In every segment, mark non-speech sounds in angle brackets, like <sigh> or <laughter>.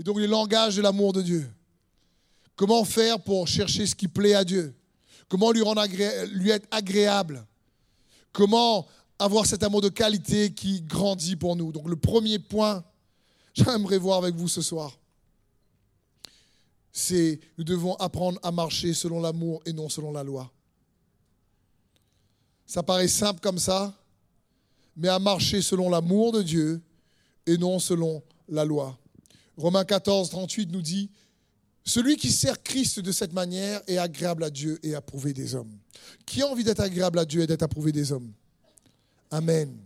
Et donc les langages de l'amour de Dieu. Comment faire pour chercher ce qui plaît à Dieu? Comment lui, rendre lui être agréable? Comment avoir cet amour de qualité qui grandit pour nous? Donc le premier point, <laughs> j'aimerais voir avec vous ce soir, c'est nous devons apprendre à marcher selon l'amour et non selon la loi. Ça paraît simple comme ça, mais à marcher selon l'amour de Dieu et non selon la loi. Romains 14, 38 nous dit, celui qui sert Christ de cette manière est agréable à Dieu et approuvé des hommes. Qui a envie d'être agréable à Dieu et d'être approuvé des hommes? Amen.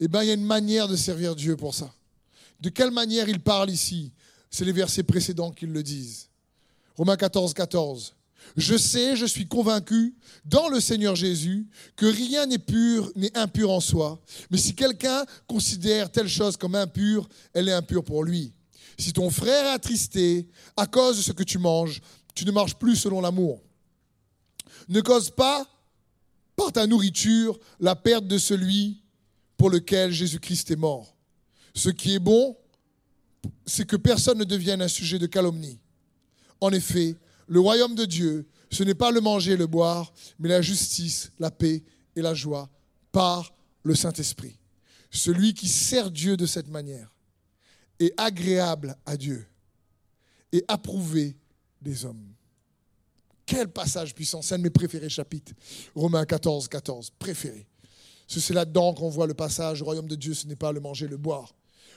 Eh bien, il y a une manière de servir Dieu pour ça. De quelle manière il parle ici? C'est les versets précédents qui le disent. Romains 14, 14. Je sais, je suis convaincu dans le Seigneur Jésus que rien n'est pur, n'est impur en soi. Mais si quelqu'un considère telle chose comme impure, elle est impure pour lui. Si ton frère est attristé à cause de ce que tu manges, tu ne marches plus selon l'amour. Ne cause pas par ta nourriture la perte de celui pour lequel Jésus-Christ est mort. Ce qui est bon, c'est que personne ne devienne un sujet de calomnie. En effet, le royaume de Dieu, ce n'est pas le manger et le boire, mais la justice, la paix et la joie par le Saint-Esprit. Celui qui sert Dieu de cette manière est agréable à Dieu et approuvé des hommes. Quel passage puissant, c'est un de mes préférés chapitres. Romains 14, 14, préféré. C'est là-dedans qu'on voit le passage, le royaume de Dieu, ce n'est pas le manger, le boire.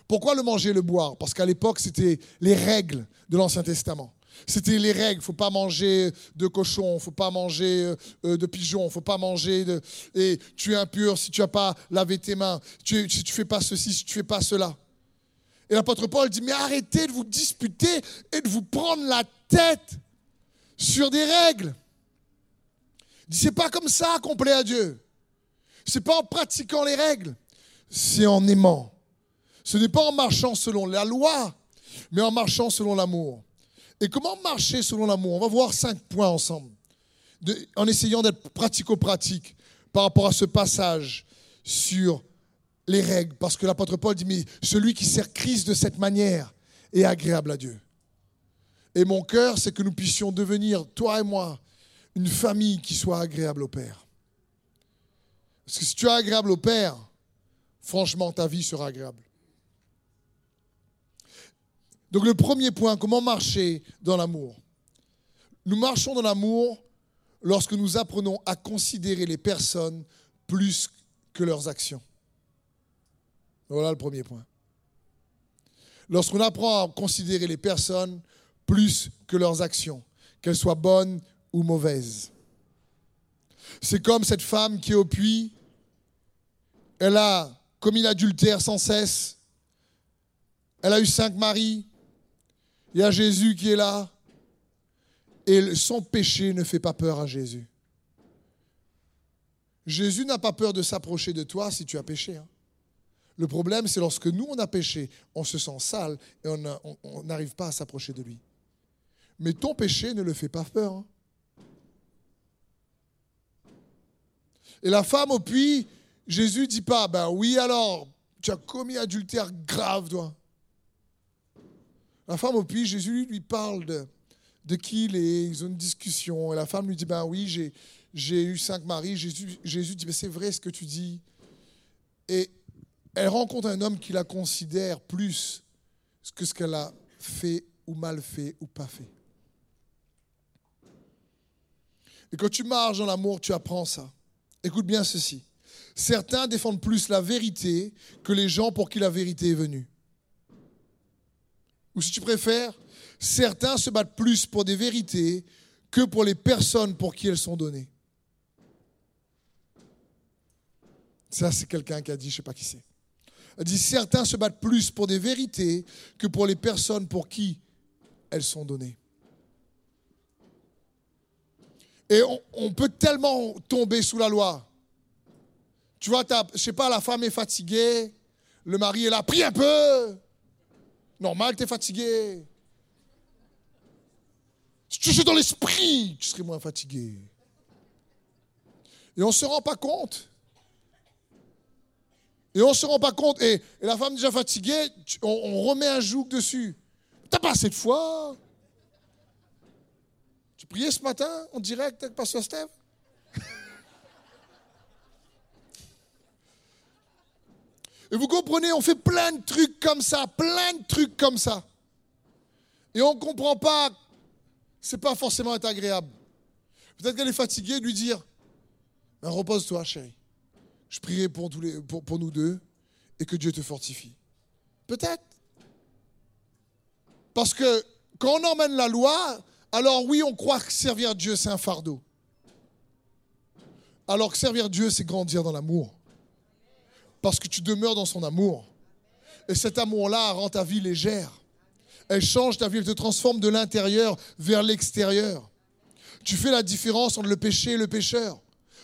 Pourquoi le manger, le boire? Parce qu'à l'époque, c'était les règles de l'Ancien Testament. C'était les règles. Il ne faut pas manger de cochon, il ne faut pas manger euh, de pigeon, il ne faut pas manger de... Et tu es impur si tu n'as pas lavé tes mains, si tu ne fais pas ceci, si tu ne fais pas cela. Et l'apôtre Paul dit, mais arrêtez de vous disputer et de vous prendre la tête sur des règles. Il dit, c'est pas comme ça qu'on plaît à Dieu. C'est pas en pratiquant les règles, c'est en aimant. Ce n'est pas en marchant selon la loi, mais en marchant selon l'amour. Et comment marcher selon l'amour? On va voir cinq points ensemble, en essayant d'être pratico-pratique par rapport à ce passage sur les règles. Parce que l'apôtre Paul dit, mais celui qui sert Christ de cette manière est agréable à Dieu. Et mon cœur, c'est que nous puissions devenir, toi et moi, une famille qui soit agréable au Père. Parce que si tu es agréable au Père, franchement, ta vie sera agréable. Donc le premier point, comment marcher dans l'amour? Nous marchons dans l'amour lorsque nous apprenons à considérer les personnes plus que leurs actions. Voilà le premier point. Lorsqu'on apprend à considérer les personnes plus que leurs actions, qu'elles soient bonnes ou mauvaises. C'est comme cette femme qui est au puits, elle a commis l'adultère sans cesse, elle a eu cinq maris, il y a Jésus qui est là. Et son péché ne fait pas peur à Jésus. Jésus n'a pas peur de s'approcher de toi si tu as péché. Hein. Le problème, c'est lorsque nous, on a péché, on se sent sale et on n'arrive pas à s'approcher de lui. Mais ton péché ne le fait pas peur. Hein. Et la femme au puits, Jésus dit pas, ben oui alors, tu as commis adultère grave, toi. La femme au puits, Jésus lui parle de, qui il est, ils ont une discussion. Et la femme lui dit, ben oui, j'ai, eu cinq maris. Jésus, Jésus dit, mais c'est vrai ce que tu dis. Et elle rencontre un homme qui la considère plus que ce qu'elle a fait ou mal fait ou pas fait. Et quand tu marches dans l'amour, tu apprends ça. Écoute bien ceci. Certains défendent plus la vérité que les gens pour qui la vérité est venue. Ou si tu préfères, certains se battent plus pour des vérités que pour les personnes pour qui elles sont données. Ça, c'est quelqu'un qui a dit, je ne sais pas qui c'est. Elle dit, certains se battent plus pour des vérités que pour les personnes pour qui elles sont données. Et on, peut tellement tomber sous la loi. Tu vois, je ne sais pas, la femme est fatiguée, le mari est là, prie un peu. Normal, tu es fatigué. Si tu es dans l'esprit, tu serais moins fatigué. Et on ne se rend pas compte. Et on ne se rend pas compte. Et, la femme déjà fatiguée, on, remet un joug dessus. T'as pas assez de foi. Tu priais ce matin en direct avec Pasteur Steve? Et vous comprenez, on fait plein de trucs comme ça, plein de trucs comme ça. Et on ne comprend pas, c'est pas forcément agréable. Peut-être qu'elle est fatiguée de lui dire ben, Repose-toi, chérie. Je prierai pour, nous deux et que Dieu te fortifie. Peut-être. Parce que quand on emmène la loi, alors oui, on croit que servir Dieu, c'est un fardeau. Alors que servir Dieu, c'est grandir dans l'amour parce que tu demeures dans son amour. Et cet amour-là rend ta vie légère. Elle change ta vie, elle te transforme de l'intérieur vers l'extérieur. Tu fais la différence entre le péché et le pécheur.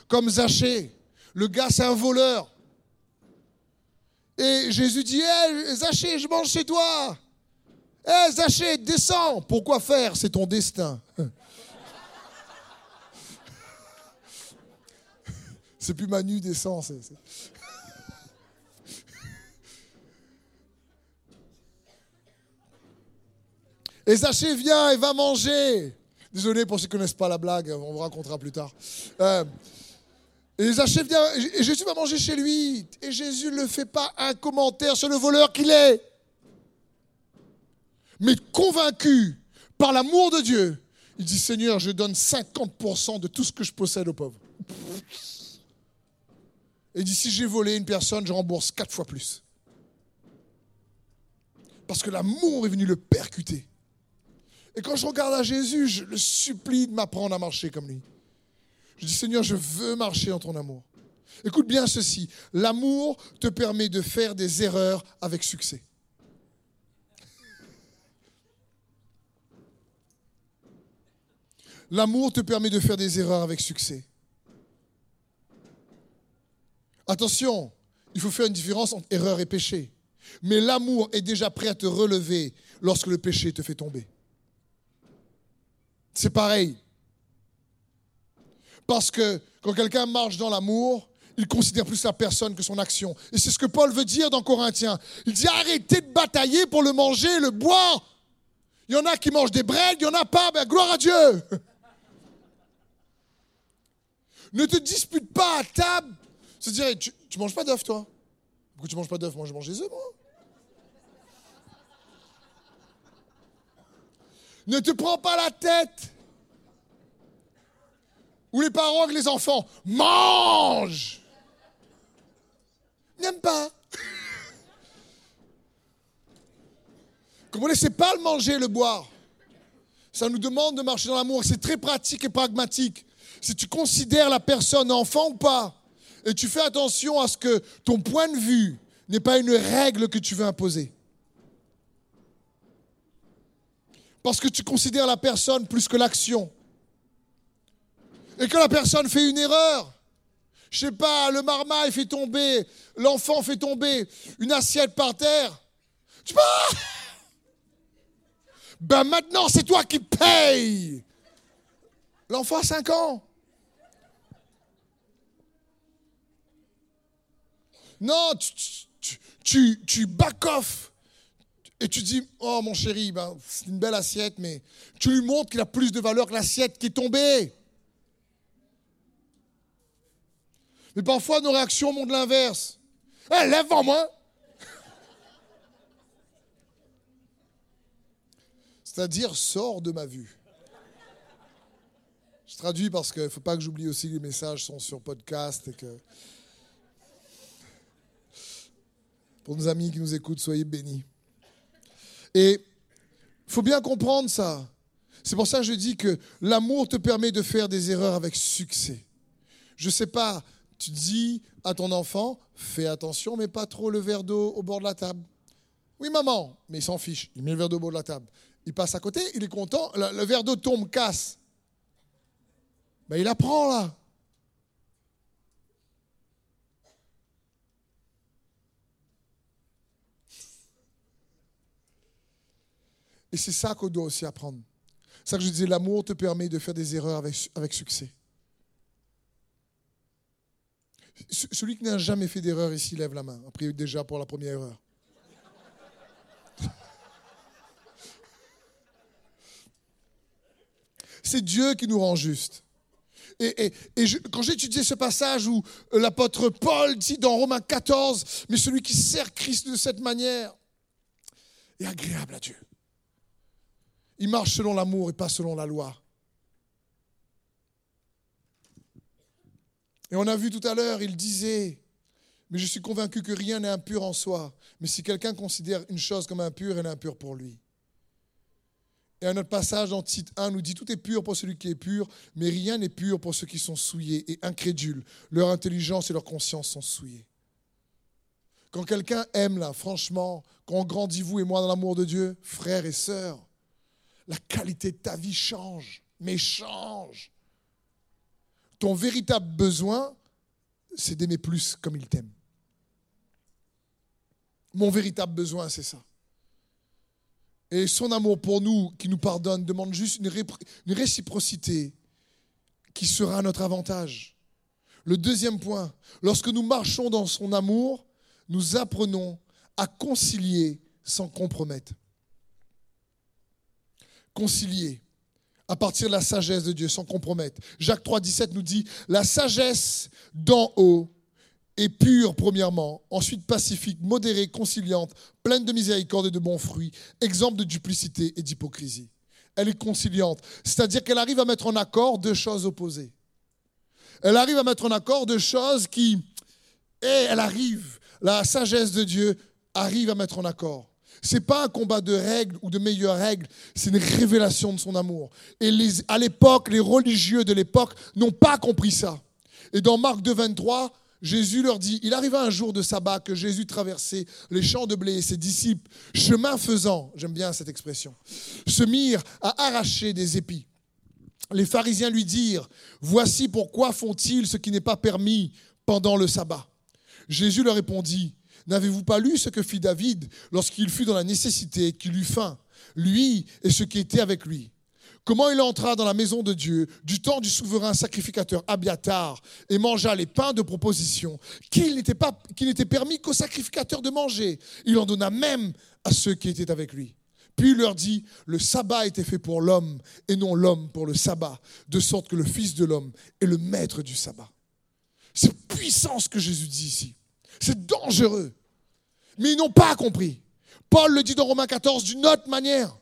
Comme Zachée. Le gars, c'est un voleur. Et Jésus dit Hé, Zachée, je mange chez toi. Hé, Zachée, descends. Pourquoi faire? C'est ton destin. <laughs> C'est plus Manu descend. <laughs> Et Zachée vient et va manger. Désolé pour ceux qui ne connaissent pas la blague, on vous racontera plus tard. Euh, et Jésus va manger chez lui. Et Jésus ne fait pas un commentaire sur le voleur qu'il est. Mais convaincu par l'amour de Dieu, il dit Seigneur, je donne 50% de tout ce que je possède aux pauvres. Et il dit si j'ai volé une personne, je rembourse quatre fois plus. Parce que l'amour est venu le percuter. Et quand je regarde à Jésus, je le supplie de m'apprendre à marcher comme lui. Je dis, Seigneur, je veux marcher en ton amour. Écoute bien ceci, l'amour te permet de faire des erreurs avec succès. L'amour te permet de faire des erreurs avec succès. Attention, il faut faire une différence entre erreur et péché. Mais l'amour est déjà prêt à te relever lorsque le péché te fait tomber. C'est pareil. Parce que quand quelqu'un marche dans l'amour, il considère plus la personne que son action. Et c'est ce que Paul veut dire dans Corinthiens. Il dit arrêtez de batailler pour le manger, le boire. Il y en a qui mangent des bread, il n'y en a pas, ben gloire à Dieu. ne te dispute pas à table. C'est-à-dire, tu, ne manges pas d'œufs, toi? Pourquoi tu manges pas d'œufs Moi, je mange des œufs, moi. Ne te prends pas la tête. Ou les parents avec les enfants, mange. N'aime pas. <laughs> Comprenez, c'est pas le manger, le boire. Ça nous demande de marcher dans l'amour. C'est très pratique et pragmatique. Si tu considères la personne enfant ou pas, et tu fais attention à ce que ton point de vue n'est pas une règle que tu veux imposer. parce que tu considères la personne plus que l'action. Et quand la personne fait une erreur, je sais pas, le marmaille fait tomber, l'enfant fait tomber une assiette par terre, tu peux... <laughs> Ben maintenant, c'est toi qui payes. L'enfant a 5 ans. Non, tu, tu, tu, tu back off et tu dis, oh mon chéri, ben, c'est une belle assiette, mais tu lui montres qu'il a plus de valeur que l'assiette qui est tombée. Mais parfois, nos réactions montrent l'inverse. Eh, lève en moi C'est-à-dire, sors de ma vue. Je traduis parce qu'il ne faut pas que j'oublie aussi que les messages sont sur podcast et que. Pour nos amis qui nous écoutent, soyez bénis. Et il faut bien comprendre ça. C'est pour ça que je dis que l'amour te permet de faire des erreurs avec succès. Je ne sais pas, tu dis à ton enfant, fais attention, mais pas trop le verre d'eau au bord de la table. Oui, maman, mais il s'en fiche. Il met le verre d'eau au bord de la table. Il passe à côté, il est content, le, verre d'eau tombe, casse. Ben, il apprend là. Et c'est ça qu'on doit aussi apprendre. C'est ça que je disais, l'amour te permet de faire des erreurs avec, avec succès. Celui qui n'a jamais fait d'erreur ici lève la main. Après, déjà pour la première erreur. <laughs> C'est Dieu qui nous rend justes. Et, je, quand j'étudiais ce passage où l'apôtre Paul dit dans Romains 14, mais celui qui sert Christ de cette manière est agréable à Dieu. Il marche selon l'amour et pas selon la loi. Et on a vu tout à l'heure, il disait, mais je suis convaincu que rien n'est impur en soi. Mais si quelqu'un considère une chose comme impure, elle est impure pour lui. Et un autre passage dans Tite 1 nous dit Tout est pur pour celui qui est pur, mais rien n'est pur pour ceux qui sont souillés et incrédules. Leur intelligence et leur conscience sont souillées. Quand quelqu'un aime là, franchement, quand on grandit vous et moi dans l'amour de Dieu, frères et sœurs, la qualité de ta vie change, mais change. Ton véritable besoin, c'est d'aimer plus comme il t'aime. Mon véritable besoin, c'est ça. Et son amour pour nous, qui nous pardonne, demande juste une, réciprocité qui sera à notre avantage. Le deuxième point, lorsque nous marchons dans son amour, nous apprenons à concilier sans compromettre. Concilier à partir de la sagesse de Dieu, sans compromettre. Jacques 3, 17 nous dit, la sagesse d'en haut est pure premièrement, ensuite pacifique, modérée, conciliante, pleine de miséricorde et de bons fruits, exemple de duplicité et d'hypocrisie. Elle est conciliante, c'est-à-dire qu'elle arrive à mettre en accord deux choses opposées. Elle arrive à mettre en accord deux choses qui, et elle arrive, la sagesse de Dieu arrive à mettre en accord. Ce n'est pas un combat de règles ou de meilleures règles, c'est une révélation de son amour. Et à l'époque, les religieux de l'époque n'ont pas compris ça. Et dans Marc 2, 23, Jésus leur dit, il arriva un jour de sabbat que Jésus traversait les champs de blé et ses disciples, chemin faisant, j'aime bien cette expression, se mirent à arracher des épis. Les pharisiens lui dirent, voici pourquoi font-ils ce qui n'est pas permis pendant le sabbat. Jésus leur répondit, n'avez-vous pas lu ce que fit David lorsqu'il fut dans la nécessité et qu'il eut faim, lui et ceux qui étaient avec lui? Comment il entra dans la maison de Dieu du temps du souverain sacrificateur Abiatar et mangea les pains de proposition qu'il n'était, qu'il n'était permis qu'aux sacrificateurs de manger? Il en donna même à ceux qui étaient avec lui. Puis il leur dit, le sabbat était fait pour l'homme et non l'homme pour le sabbat, de sorte que le Fils de l'homme est le maître du sabbat. C'est puissant ce que Jésus dit ici. C'est dangereux. Mais ils n'ont pas compris. Paul le dit dans Romains 14 d'une autre manière.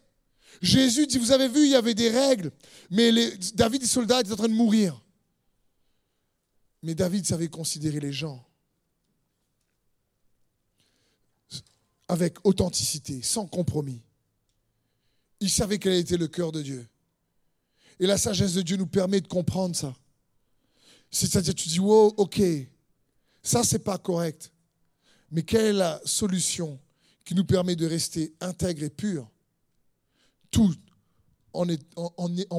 Jésus dit, vous avez vu, il y avait des règles, mais les, David et soldats étaient en train de mourir. Mais David savait considérer les gens avec authenticité, sans compromis. Il savait quel était le cœur de Dieu. Et la sagesse de Dieu nous permet de comprendre ça. C'est-à-dire, tu dis, wow, ok, ça, c'est pas correct. Mais quelle est la solution qui nous permet de rester intègre et pur? Tout en,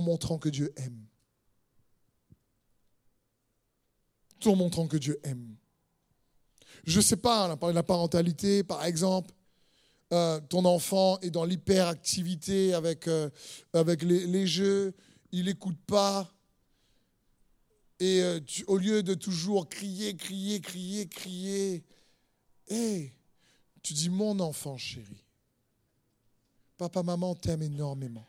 montrant que Dieu aime. Tout en montrant que Dieu aime. Je ne sais pas, la parentalité, par exemple. Euh, ton enfant est dans l'hyperactivité avec, euh, avec les, jeux, il n'écoute pas. Et euh, au lieu de toujours crier, crier, crier, crier, tu dis mon enfant chéri, Papa, maman t'aime énormément.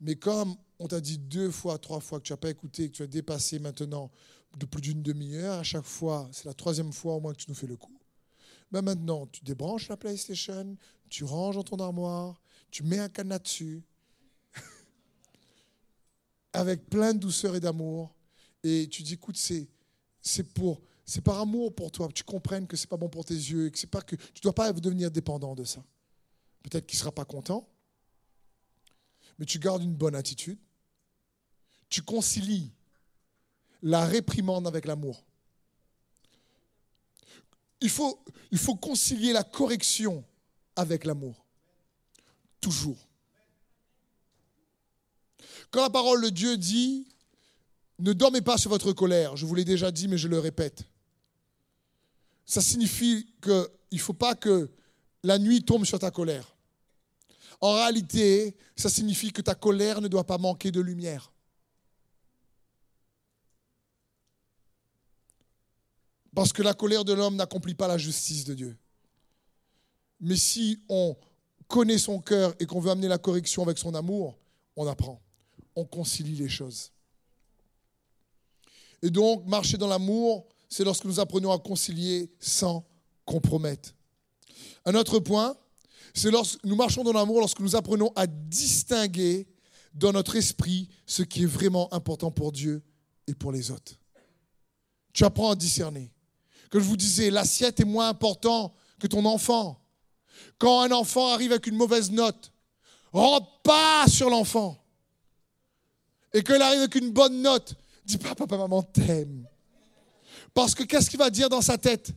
Mais comme on t'a dit deux fois, trois fois que tu n'as pas écouté, que tu as dépassé maintenant de plus d'une demi-heure, à chaque fois, c'est la troisième fois au moins que tu nous fais le coup. Ben maintenant, tu débranches la PlayStation, tu ranges dans ton armoire, tu mets un cadenas dessus, <laughs> avec plein de douceur et d'amour, et tu dis, écoute, c'est, pour, c'est par amour pour toi, que tu comprennes que c'est pas bon pour tes yeux, et que c'est pas que tu dois pas devenir dépendant de ça. Peut-être qu'il sera pas content, mais tu gardes une bonne attitude. Tu concilies la réprimande avec l'amour. Il faut, il faut concilier la correction avec l'amour. Toujours. Quand la parole de Dieu dit, ne dormez pas sur votre colère, je vous l'ai déjà dit, mais je le répète, ça signifie qu'il ne faut pas que la nuit tombe sur ta colère. En réalité, ça signifie que ta colère ne doit pas manquer de lumière. Parce que la colère de l'homme n'accomplit pas la justice de Dieu. Mais si on connaît son cœur et qu'on veut amener la correction avec son amour, on apprend. on concilie les choses. Et donc, marcher dans l'amour, c'est lorsque nous apprenons à concilier sans compromettre. Un autre point, c'est lorsque nous marchons dans l'amour lorsque nous apprenons à distinguer dans notre esprit ce qui est vraiment important pour Dieu et pour les autres. Tu apprends à discerner. Comme je vous disais, l'assiette est moins important que ton enfant. Quand un enfant arrive avec une mauvaise note, rentre pas sur l'enfant. Et qu'il arrive avec une bonne note, dis pas papa, maman t'aime. Parce que qu'est-ce qu'il va dire dans sa tête?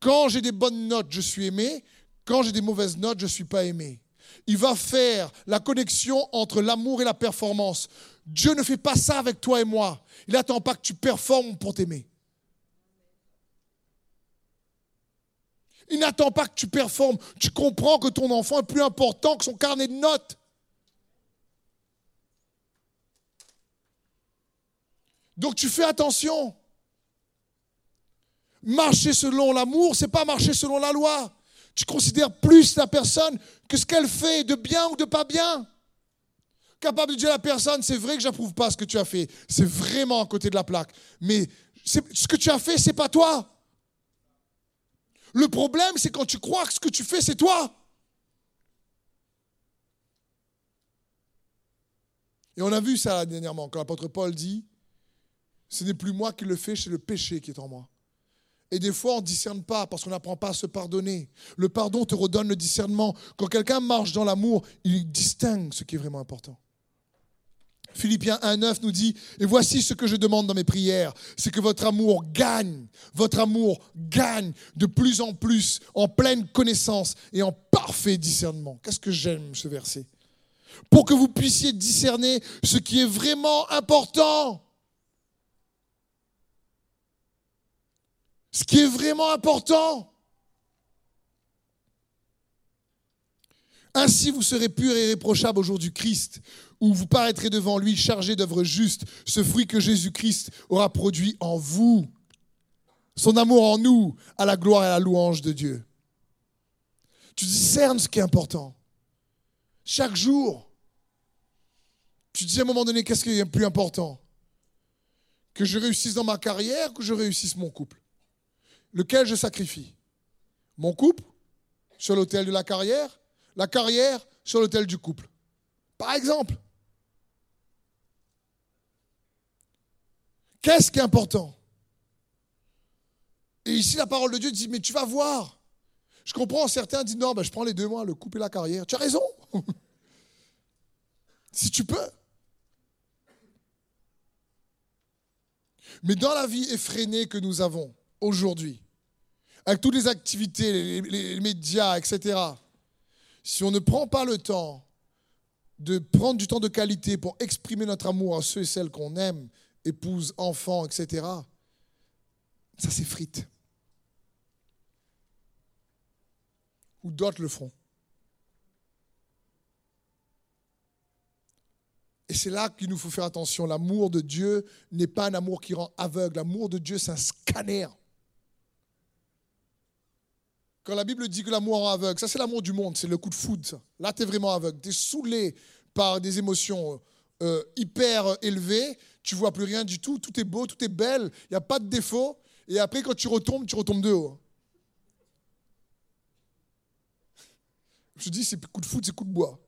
Quand j'ai des bonnes notes, je suis aimé. Quand j'ai des mauvaises notes, je ne suis pas aimé. Il va faire la connexion entre l'amour et la performance. Dieu ne fait pas ça avec toi et moi. Il n'attend pas que tu performes pour t'aimer. Il n'attend pas que tu performes. Tu comprends que ton enfant est plus important que son carnet de notes. Donc tu fais attention. Marcher selon l'amour, c'est pas marcher selon la loi. Tu considères plus la personne que ce qu'elle fait, de bien ou de pas bien. Capable de dire à la personne, c'est vrai que j'approuve pas ce que tu as fait. C'est vraiment à côté de la plaque. Mais ce que tu as fait, c'est pas toi. Le problème, c'est quand tu crois que ce que tu fais, c'est toi. Et on a vu ça dernièrement, quand l'apôtre Paul dit, ce n'est plus moi qui le fais, c'est le péché qui est en moi. Et des fois, on ne discerne pas parce qu'on n'apprend pas à se pardonner. Le pardon te redonne le discernement. Quand quelqu'un marche dans l'amour, il distingue ce qui est vraiment important. Philippiens 1.9 nous dit, et voici ce que je demande dans mes prières, c'est que votre amour gagne, votre amour gagne de plus en plus en pleine connaissance et en parfait discernement. Qu'est-ce que j'aime ce verset? Pour que vous puissiez discerner ce qui est vraiment important. Ce qui est vraiment important. Ainsi vous serez pur et irréprochable au jour du Christ, où vous paraîtrez devant lui chargé d'œuvres justes, ce fruit que Jésus-Christ aura produit en vous, son amour en nous, à la gloire et à la louange de Dieu. Tu discernes ce qui est important. Chaque jour, tu dis à un moment donné, qu'est-ce qui est plus important? Que je réussisse dans ma carrière, que je réussisse mon couple? Lequel je sacrifie? Mon couple sur l'autel de la carrière? La carrière sur l'autel du couple. Par exemple. Qu'est-ce qui est important? Et ici, la parole de Dieu dit, mais tu vas voir. Je comprends, certains disent, non, ben, je prends les deux mois, le couple et la carrière. Tu as raison. <laughs> si tu peux. Mais dans la vie effrénée que nous avons aujourd'hui, avec toutes les activités, les médias, etc., si on ne prend pas le temps de prendre du temps de qualité pour exprimer notre amour à ceux et celles qu'on aime, épouse, enfants, etc., ça s'effrite. Ou d'autres le feront. Et c'est là qu'il nous faut faire attention. L'amour de Dieu n'est pas un amour qui rend aveugle. L'amour de Dieu, c'est un scanner. Quand la Bible dit que l'amour rend aveugle, ça c'est l'amour du monde, c'est le coup de foudre. Là, tu es vraiment aveugle. Tu es saoulé par des émotions euh, hyper élevées. Tu vois plus rien du tout. Tout est beau, tout est belle. Il n'y a pas de défaut. Et après, quand tu retombes, tu retombes de haut. Je dis, c'est coup de foudre, c'est coup de bois.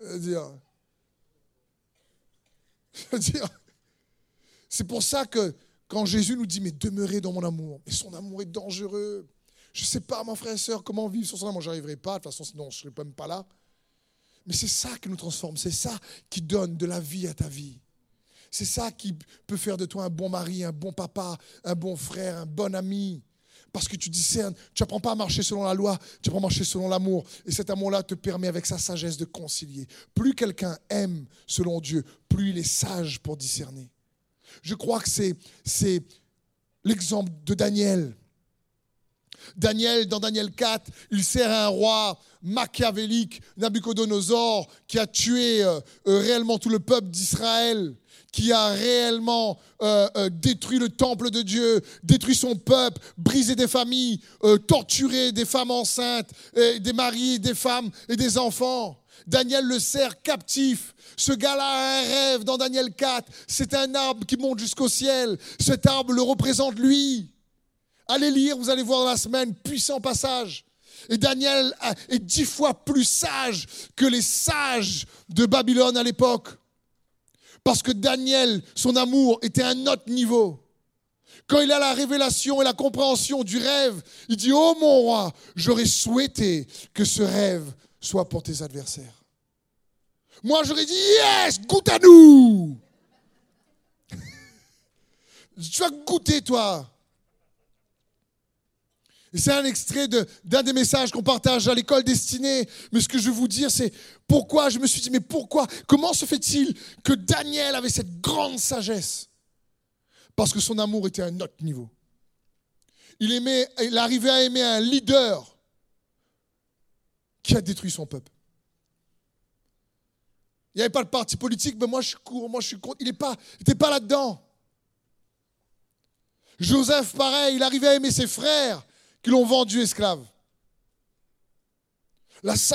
<laughs> dire, dire, c'est pour ça que quand Jésus nous dit, mais demeurez dans mon amour, mais son amour est dangereux. Je ne sais pas, mon frère et soeur, comment vivre sur son amour. Je n'arriverai pas, de toute façon, sinon je ne serais même pas là. Mais c'est ça qui nous transforme, c'est ça qui donne de la vie à ta vie. C'est ça qui peut faire de toi un bon mari, un bon papa, un bon frère, un bon ami. Parce que tu discernes, tu n'apprends pas à marcher selon la loi, tu apprends à marcher selon l'amour. Et cet amour-là te permet avec sa sagesse de concilier. Plus quelqu'un aime selon Dieu, plus il est sage pour discerner. Je crois que c'est l'exemple de Daniel. Daniel, dans Daniel 4, il sert un roi machiavélique, Nabucodonosor, qui a tué euh, euh, réellement tout le peuple d'Israël, qui a réellement euh, détruit le temple de Dieu, détruit son peuple, brisé des familles, torturé des femmes enceintes, des maris, des femmes et des enfants. Daniel le sert captif. Ce gars-là a un rêve dans Daniel 4. C'est un arbre qui monte jusqu'au ciel. Cet arbre le représente lui. Allez lire, vous allez voir dans la semaine, puissant passage. Et Daniel est dix fois plus sage que les sages de Babylone à l'époque. Parce que Daniel, son amour était à un autre niveau. Quand il a la révélation et la compréhension du rêve, il dit, oh mon roi, j'aurais souhaité que ce rêve soit pour tes adversaires. Moi, j'aurais dit, yes, goûte à nous. <laughs> tu vas goûter, toi. C'est un extrait d'un des messages qu'on partage à l'école destinée. Mais ce que je veux vous dire, c'est pourquoi je me suis dit, mais pourquoi Comment se fait-il que Daniel avait cette grande sagesse? Parce que son amour était à un autre niveau. Il, aimait, il arrivait à aimer un leader qui a détruit son peuple. Il n'y avait pas de parti politique, mais moi je suis moi je suis contre. Il n'était pas là-dedans. Joseph, pareil, il arrivait à aimer ses frères qui l'ont vendu esclave.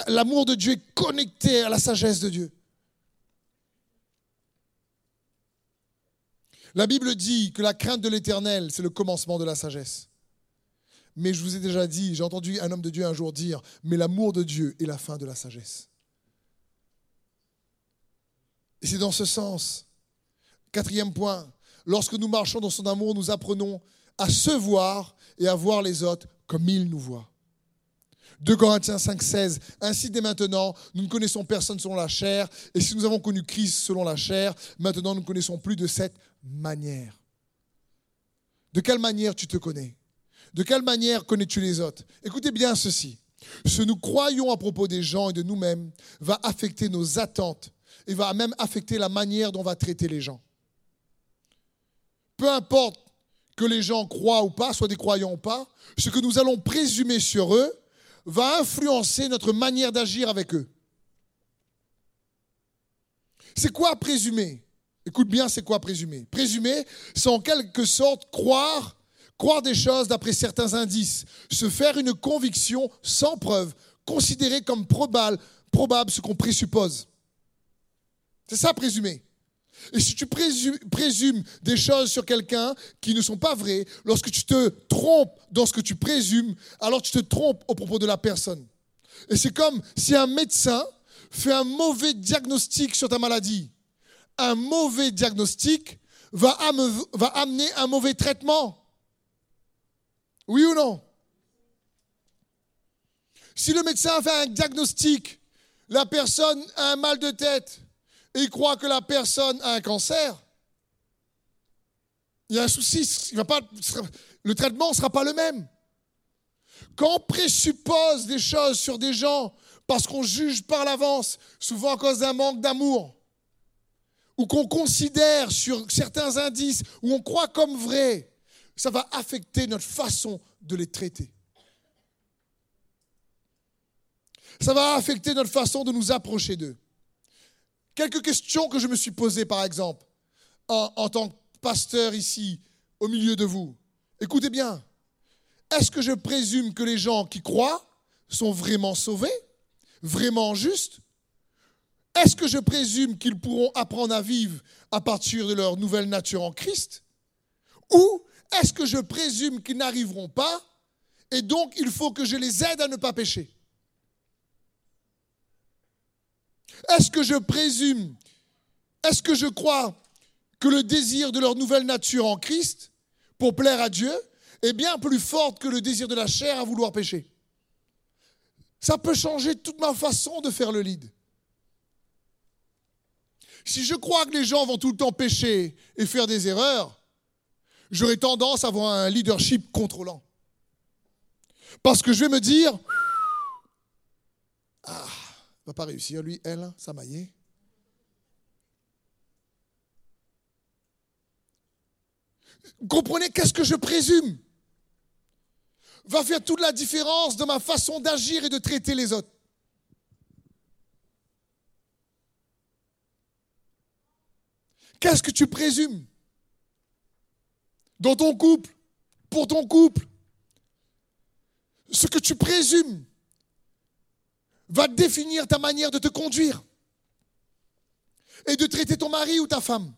L'amour de Dieu est connecté à la sagesse de Dieu. La Bible dit que la crainte de l'éternel, c'est le commencement de la sagesse. Mais je vous ai déjà dit, j'ai entendu un homme de Dieu un jour dire, mais l'amour de Dieu est la fin de la sagesse. Et c'est dans ce sens. Quatrième point, lorsque nous marchons dans son amour, nous apprenons à se voir et à voir les autres comme il nous voit. 2 Corinthiens 5, 16. Ainsi, dès maintenant, nous ne connaissons personne selon la chair, et si nous avons connu Christ selon la chair, maintenant nous ne connaissons plus de cette manière. De quelle manière tu te connais? De quelle manière connais-tu les autres? Écoutez bien ceci. Ce que nous croyons à propos des gens et de nous-mêmes va affecter nos attentes et va même affecter la manière dont on va traiter les gens. Peu importe que les gens croient ou pas, soit des croyants ou pas, ce que nous allons présumer sur eux va influencer notre manière d'agir avec eux. C'est quoi présumer? Écoute bien, c'est quoi présumer? Présumer, c'est en quelque sorte croire, croire des choses d'après certains indices, se faire une conviction sans preuve, considérer comme probable, probable ce qu'on présuppose. C'est ça présumer. Et si tu présumes, des choses sur quelqu'un qui ne sont pas vraies, lorsque tu te trompes dans ce que tu présumes, alors tu te trompes au propos de la personne. Et c'est comme si un médecin fait un mauvais diagnostic sur ta maladie. Un mauvais diagnostic va, va amener un mauvais traitement. Oui ou non? Si le médecin fait un diagnostic, la personne a un mal de tête, et il croit que la personne a un cancer, il y a un souci. Le traitement ne sera pas le même. Quand on présuppose des choses sur des gens parce qu'on juge par l'avance, souvent à cause d'un manque d'amour, ou qu'on considère sur certains indices, ou on croit comme vrai, ça va affecter notre façon de les traiter. Ça va affecter notre façon de nous approcher d'eux. Quelques questions que je me suis posées, par exemple, en, tant que pasteur ici, au milieu de vous. Écoutez bien. Est-ce que je présume que les gens qui croient sont vraiment sauvés, vraiment justes? Est-ce que je présume qu'ils pourront apprendre à vivre à partir de leur nouvelle nature en Christ? Ou est-ce que je présume qu'ils n'arriveront pas et donc il faut que je les aide à ne pas pécher? Est-ce que je présume, est-ce que je crois que le désir de leur nouvelle nature en Christ, pour plaire à Dieu, est bien plus fort que le désir de la chair à vouloir pécher? Ça peut changer toute ma façon de faire le lead. Si je crois que les gens vont tout le temps pécher et faire des erreurs, j'aurai tendance à avoir un leadership contrôlant. Parce que je vais me dire, ah, va pas réussir, lui, elle, ça maillé. Comprenez qu'est-ce que je présume? Va faire toute la différence dans ma façon d'agir et de traiter les autres. Qu'est-ce que tu présumes? Dans ton couple, pour ton couple Ce que tu présumes va définir ta manière de te conduire et de traiter ton mari ou ta femme.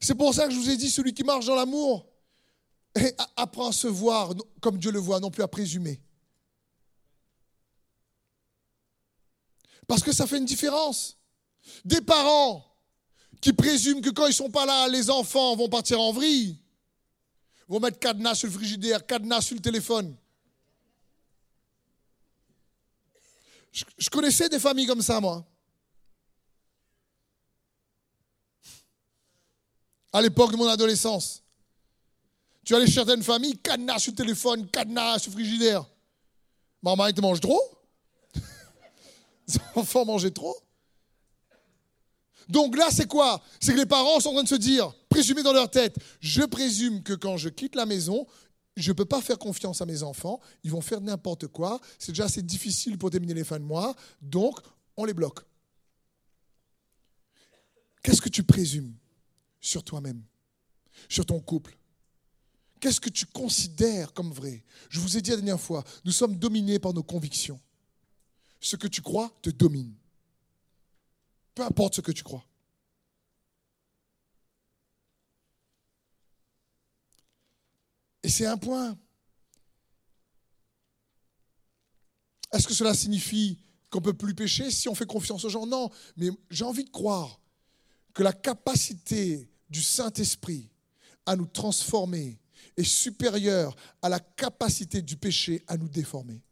C'est pour ça que je vous ai dit, celui qui marche dans l'amour apprend à se voir comme Dieu le voit, non plus à présumer. Parce que ça fait une différence. Des parents qui présument que quand ils ne sont pas là, les enfants vont partir en vrille, vont mettre cadenas sur le frigidaire, cadenas sur le téléphone. Je, connaissais des familles comme ça, moi. À l'époque de mon adolescence. Tu allais chez certaines familles, cadenas sur le téléphone, cadenas sur le frigidaire. Maman, il te mange trop? <laughs> Les enfants mangeaient trop? Donc là, c'est quoi? C'est que les parents sont en train de se dire, présumer dans leur tête, je présume que quand je quitte la maison, je ne peux pas faire confiance à mes enfants, ils vont faire n'importe quoi, c'est déjà assez difficile pour terminer les fins de mois, donc on les bloque. Qu'est-ce que tu présumes sur toi-même, sur ton couple? Qu'est-ce que tu considères comme vrai? Je vous ai dit la dernière fois, nous sommes dominés par nos convictions. Ce que tu crois te domine. Peu importe ce que tu crois. Et c'est un point. Est-ce que cela signifie qu'on ne peut plus pécher si on fait confiance aux gens? Non, mais j'ai envie de croire que la capacité du Saint-Esprit à nous transformer est supérieure à la capacité du péché à nous déformer.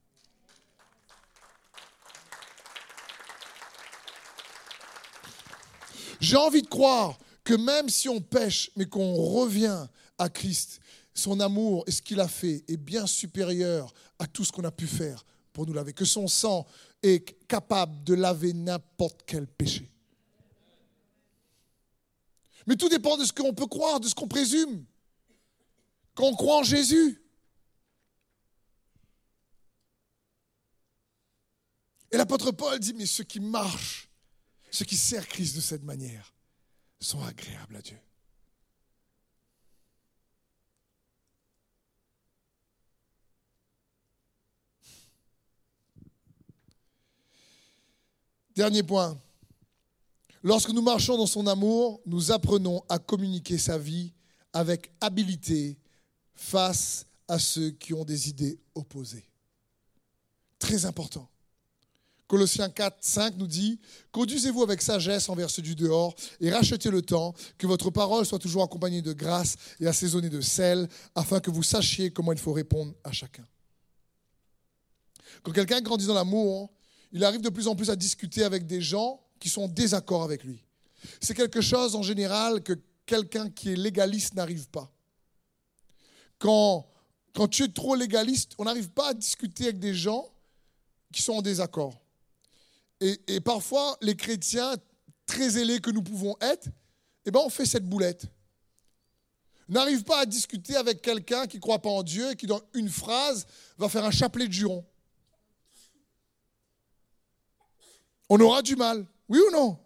J'ai envie de croire que même si on pêche, mais qu'on revient à Christ, son amour et ce qu'il a fait est bien supérieur à tout ce qu'on a pu faire pour nous laver, que son sang est capable de laver n'importe quel péché. Mais tout dépend de ce qu'on peut croire, de ce qu'on présume. Quand on croit en Jésus. Et l'apôtre Paul dit, mais ce qui marche ceux qui servent Christ de cette manière sont agréables à Dieu. Dernier point. Lorsque nous marchons dans son amour, nous apprenons à communiquer sa vie avec habileté face à ceux qui ont des idées opposées. Très important. Colossiens 4, 5 nous dit Conduisez-vous avec sagesse envers ceux du dehors et rachetez le temps, que votre parole soit toujours accompagnée de grâce et assaisonnée de sel, afin que vous sachiez comment il faut répondre à chacun. Quand quelqu'un grandit dans l'amour, il arrive de plus en plus à discuter avec des gens qui sont en désaccord avec lui. C'est quelque chose en général que quelqu'un qui est légaliste n'arrive pas. Quand, quand tu es trop légaliste, on n'arrive pas à discuter avec des gens qui sont en désaccord. Et, parfois, les chrétiens, très ailés que nous pouvons être, eh ben, on fait cette boulette. N'arrive pas à discuter avec quelqu'un qui ne croit pas en Dieu et qui, dans une phrase, va faire un chapelet de jurons. On aura du mal, oui ou non?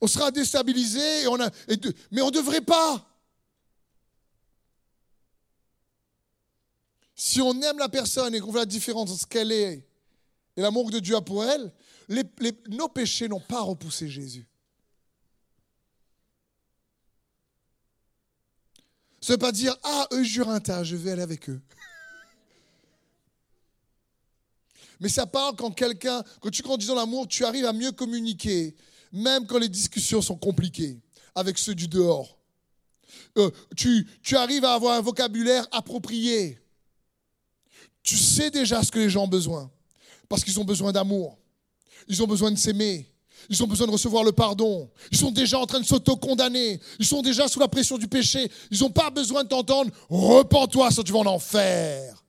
On sera déstabilisé, mais on ne devrait pas. Si on aime la personne et qu'on voit la différence entre ce qu'elle est et l'amour que Dieu a pour elle, nos péchés n'ont pas repoussé Jésus. Ça veut pas dire, ah, eux tas, je vais aller avec eux. Mais ça parle quand quelqu'un, quand tu grandis dans l'amour, tu arrives à mieux communiquer, même quand les discussions sont compliquées, avec ceux du dehors. Euh, tu arrives à avoir un vocabulaire approprié. Tu sais déjà ce que les gens ont besoin, parce qu'ils ont besoin d'amour. Ils ont besoin de s'aimer. Ils ont besoin de recevoir le pardon. Ils sont déjà en train de s'auto-condamner. Ils sont déjà sous la pression du péché. Ils n'ont pas besoin de t'entendre Repends-toi, sinon tu vas en enfer.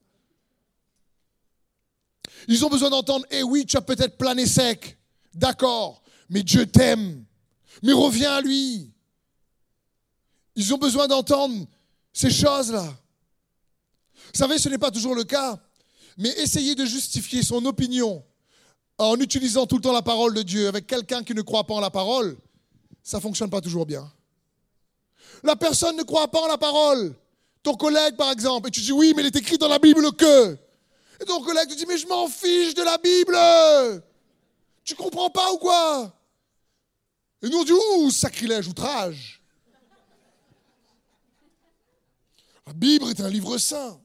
Ils ont besoin d'entendre Eh oui, tu as peut-être plané sec. D'accord, mais Dieu t'aime. Mais reviens à lui. Ils ont besoin d'entendre ces choses-là. Vous savez, ce n'est pas toujours le cas, mais essayer de justifier son opinion en utilisant tout le temps la parole de Dieu avec quelqu'un qui ne croit pas en la parole, ça ne fonctionne pas toujours bien. La personne ne croit pas en la parole. Ton collègue, par exemple, et tu dis oui, mais il est écrit dans la Bible que. Et ton collègue te dit mais je m'en fiche de la Bible. Tu comprends pas ou quoi? Et nous on dit ouh, sacrilège, outrage. La Bible est un livre saint.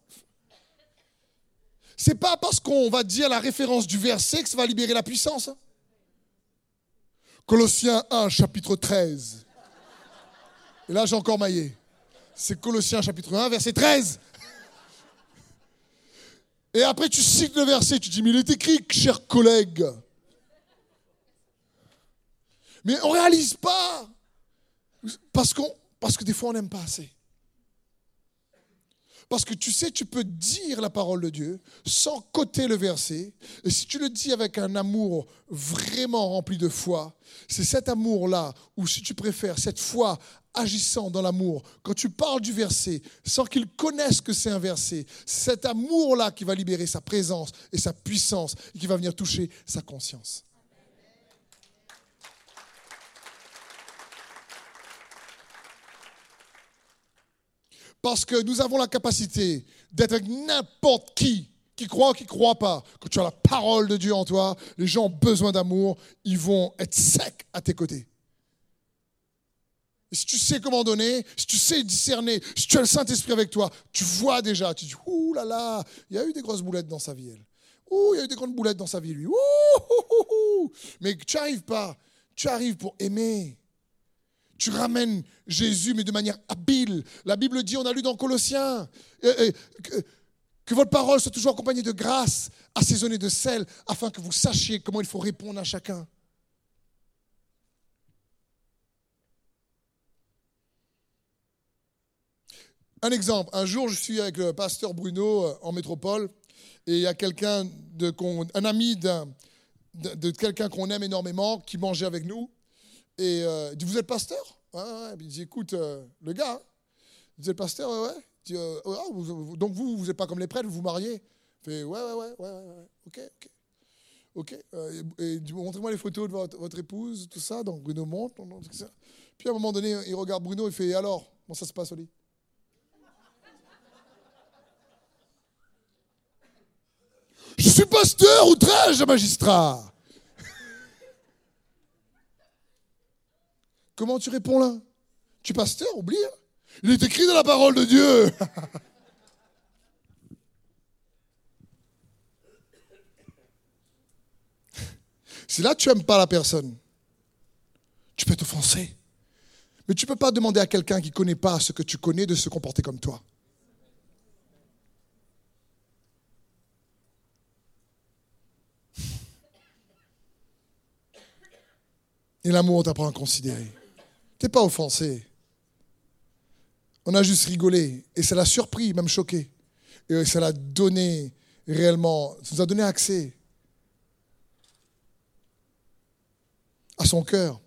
C'est pas parce qu'on va dire la référence du verset que ça va libérer la puissance. Hein. Colossiens 1, chapitre 13. Et là, j'ai encore maillé. C'est Colossiens chapitre 1, verset 13. Et après, tu cites le verset, tu dis, mais il est écrit, cher collègue. Mais on ne réalise pas. Parce, parce que des fois, on n'aime pas assez. Parce que tu sais, tu peux dire la parole de Dieu sans coter le verset. Et si tu le dis avec un amour vraiment rempli de foi, c'est cet amour-là, ou si tu préfères, cette foi agissant dans l'amour, quand tu parles du verset, sans qu'il connaisse que c'est un verset, c'est cet amour-là qui va libérer sa présence et sa puissance et qui va venir toucher sa conscience. Parce que nous avons la capacité d'être avec n'importe qui, qui croit ou qui ne croit pas. Quand tu as la parole de Dieu en toi, les gens ont besoin d'amour, ils vont être secs à tes côtés. Et si tu sais comment donner, si tu sais discerner, si tu as le Saint-Esprit avec toi, tu vois déjà, tu dis, ouh là là, il y a eu des grosses boulettes dans sa vie, elle. Ouh, il y a eu des grandes boulettes dans sa vie, lui. Ouh, ouh, ouh, Mais tu n'arrives pas. Tu arrives pour aimer. Tu ramènes Jésus, mais de manière habile. La Bible dit, on a lu dans Colossiens, que, votre parole soit toujours accompagnée de grâce, assaisonnée de sel, afin que vous sachiez comment il faut répondre à chacun. Un exemple, un jour je suis avec le pasteur Bruno euh, en métropole et il y a quelqu'un, un ami de, quelqu'un qu'on aime énormément qui mangeait avec nous et euh, il dit, vous êtes pasteur? Ouais, Il dit, écoute, euh, le gars, dit, le pasteur, ouais, dit, euh, donc vous, vous n'êtes pas comme les prêtres, vous vous mariez? Il fait, ouais, ouais, ouais, ouais, ouais, ok, ok. Ok, et, montrez-moi les photos de votre, épouse, tout ça. Donc Bruno monte. Puis à un moment donné, il regarde Bruno, il fait Alors, comment ça se passe au lit? Je suis pasteur, outrage, magistrat. Comment tu réponds là? Tu es pasteur, oublie. Hein. Il est écrit dans la parole de Dieu. <laughs> si là tu n'aimes pas la personne, tu peux t'offenser. Mais tu ne peux pas demander à quelqu'un qui ne connaît pas ce que tu connais de se comporter comme toi. Et l'amour t'apprend à considérer n'es pas offensé. On a juste rigolé. Et ça l'a surpris, même choqué. Et ça l'a donné réellement, ça nous a donné accès à son cœur.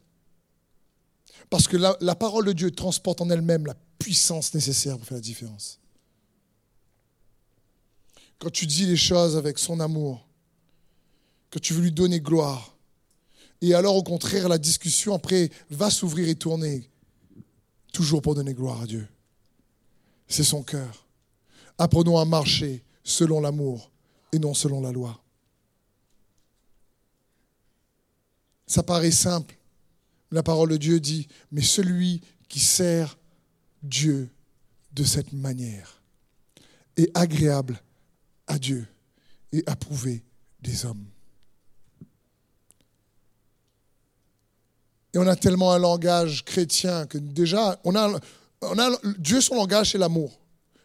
Parce que la, la parole de Dieu transporte en elle-même la puissance nécessaire pour faire la différence. Quand tu dis les choses avec son amour, que tu veux lui donner gloire, et alors, au contraire, la discussion après va s'ouvrir et tourner, toujours pour donner gloire à Dieu. C'est son cœur. Apprenons à marcher selon l'amour et non selon la loi. Ça paraît simple. La parole de Dieu dit, mais celui qui sert Dieu de cette manière est agréable à Dieu et approuvé des hommes. Et on a tellement un langage chrétien que déjà, on a, Dieu, son langage, c'est l'amour.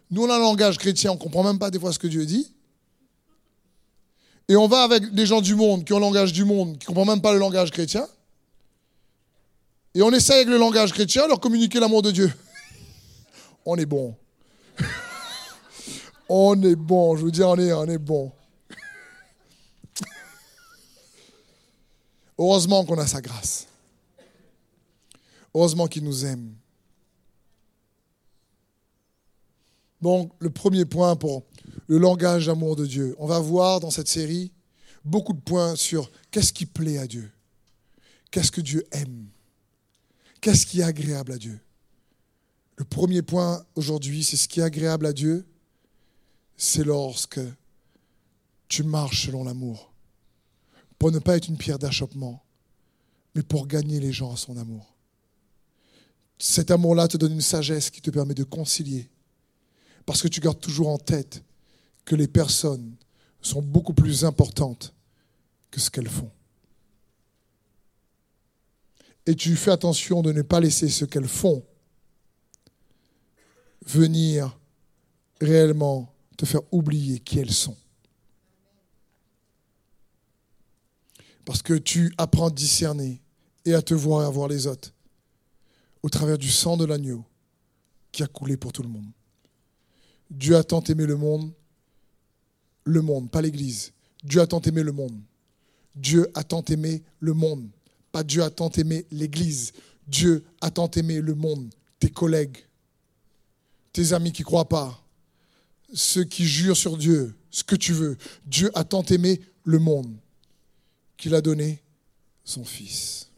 Nous, on a un langage chrétien, on ne comprend même pas des fois ce que Dieu dit. Et on va avec des gens du monde qui ont le langage du monde, qui ne comprennent même pas le langage chrétien. Et on essaie avec le langage chrétien de leur communiquer l'amour de Dieu. <laughs> on est bon. <laughs> on est bon, je vous dis, on est, on est bon. <laughs> Heureusement qu'on a sa grâce. Heureusement qu'il nous aime. Donc, le premier point pour le langage d'amour de Dieu. On va voir dans cette série beaucoup de points sur qu'est-ce qui plaît à Dieu, qu'est-ce que Dieu aime, qu'est-ce qui est agréable à Dieu? Le premier point aujourd'hui, c'est ce qui est agréable à Dieu, c'est lorsque tu marches selon l'amour, pour ne pas être une pierre d'achoppement, mais pour gagner les gens à son amour. Cet amour-là te donne une sagesse qui te permet de concilier, parce que tu gardes toujours en tête que les personnes sont beaucoup plus importantes que ce qu'elles font. Et tu fais attention de ne pas laisser ce qu'elles font venir réellement te faire oublier qui elles sont. Parce que tu apprends à discerner et à te voir et à voir les autres au travers du sang de l'agneau qui a coulé pour tout le monde. Dieu a tant aimé le monde, le monde, pas l'Église. Dieu a tant aimé le monde. Dieu a tant aimé le monde. Pas Dieu a tant aimé l'Église. Dieu a tant aimé le monde, tes collègues, tes amis qui ne croient pas, ceux qui jurent sur Dieu, ce que tu veux. Dieu a tant aimé le monde qu'il a donné son Fils.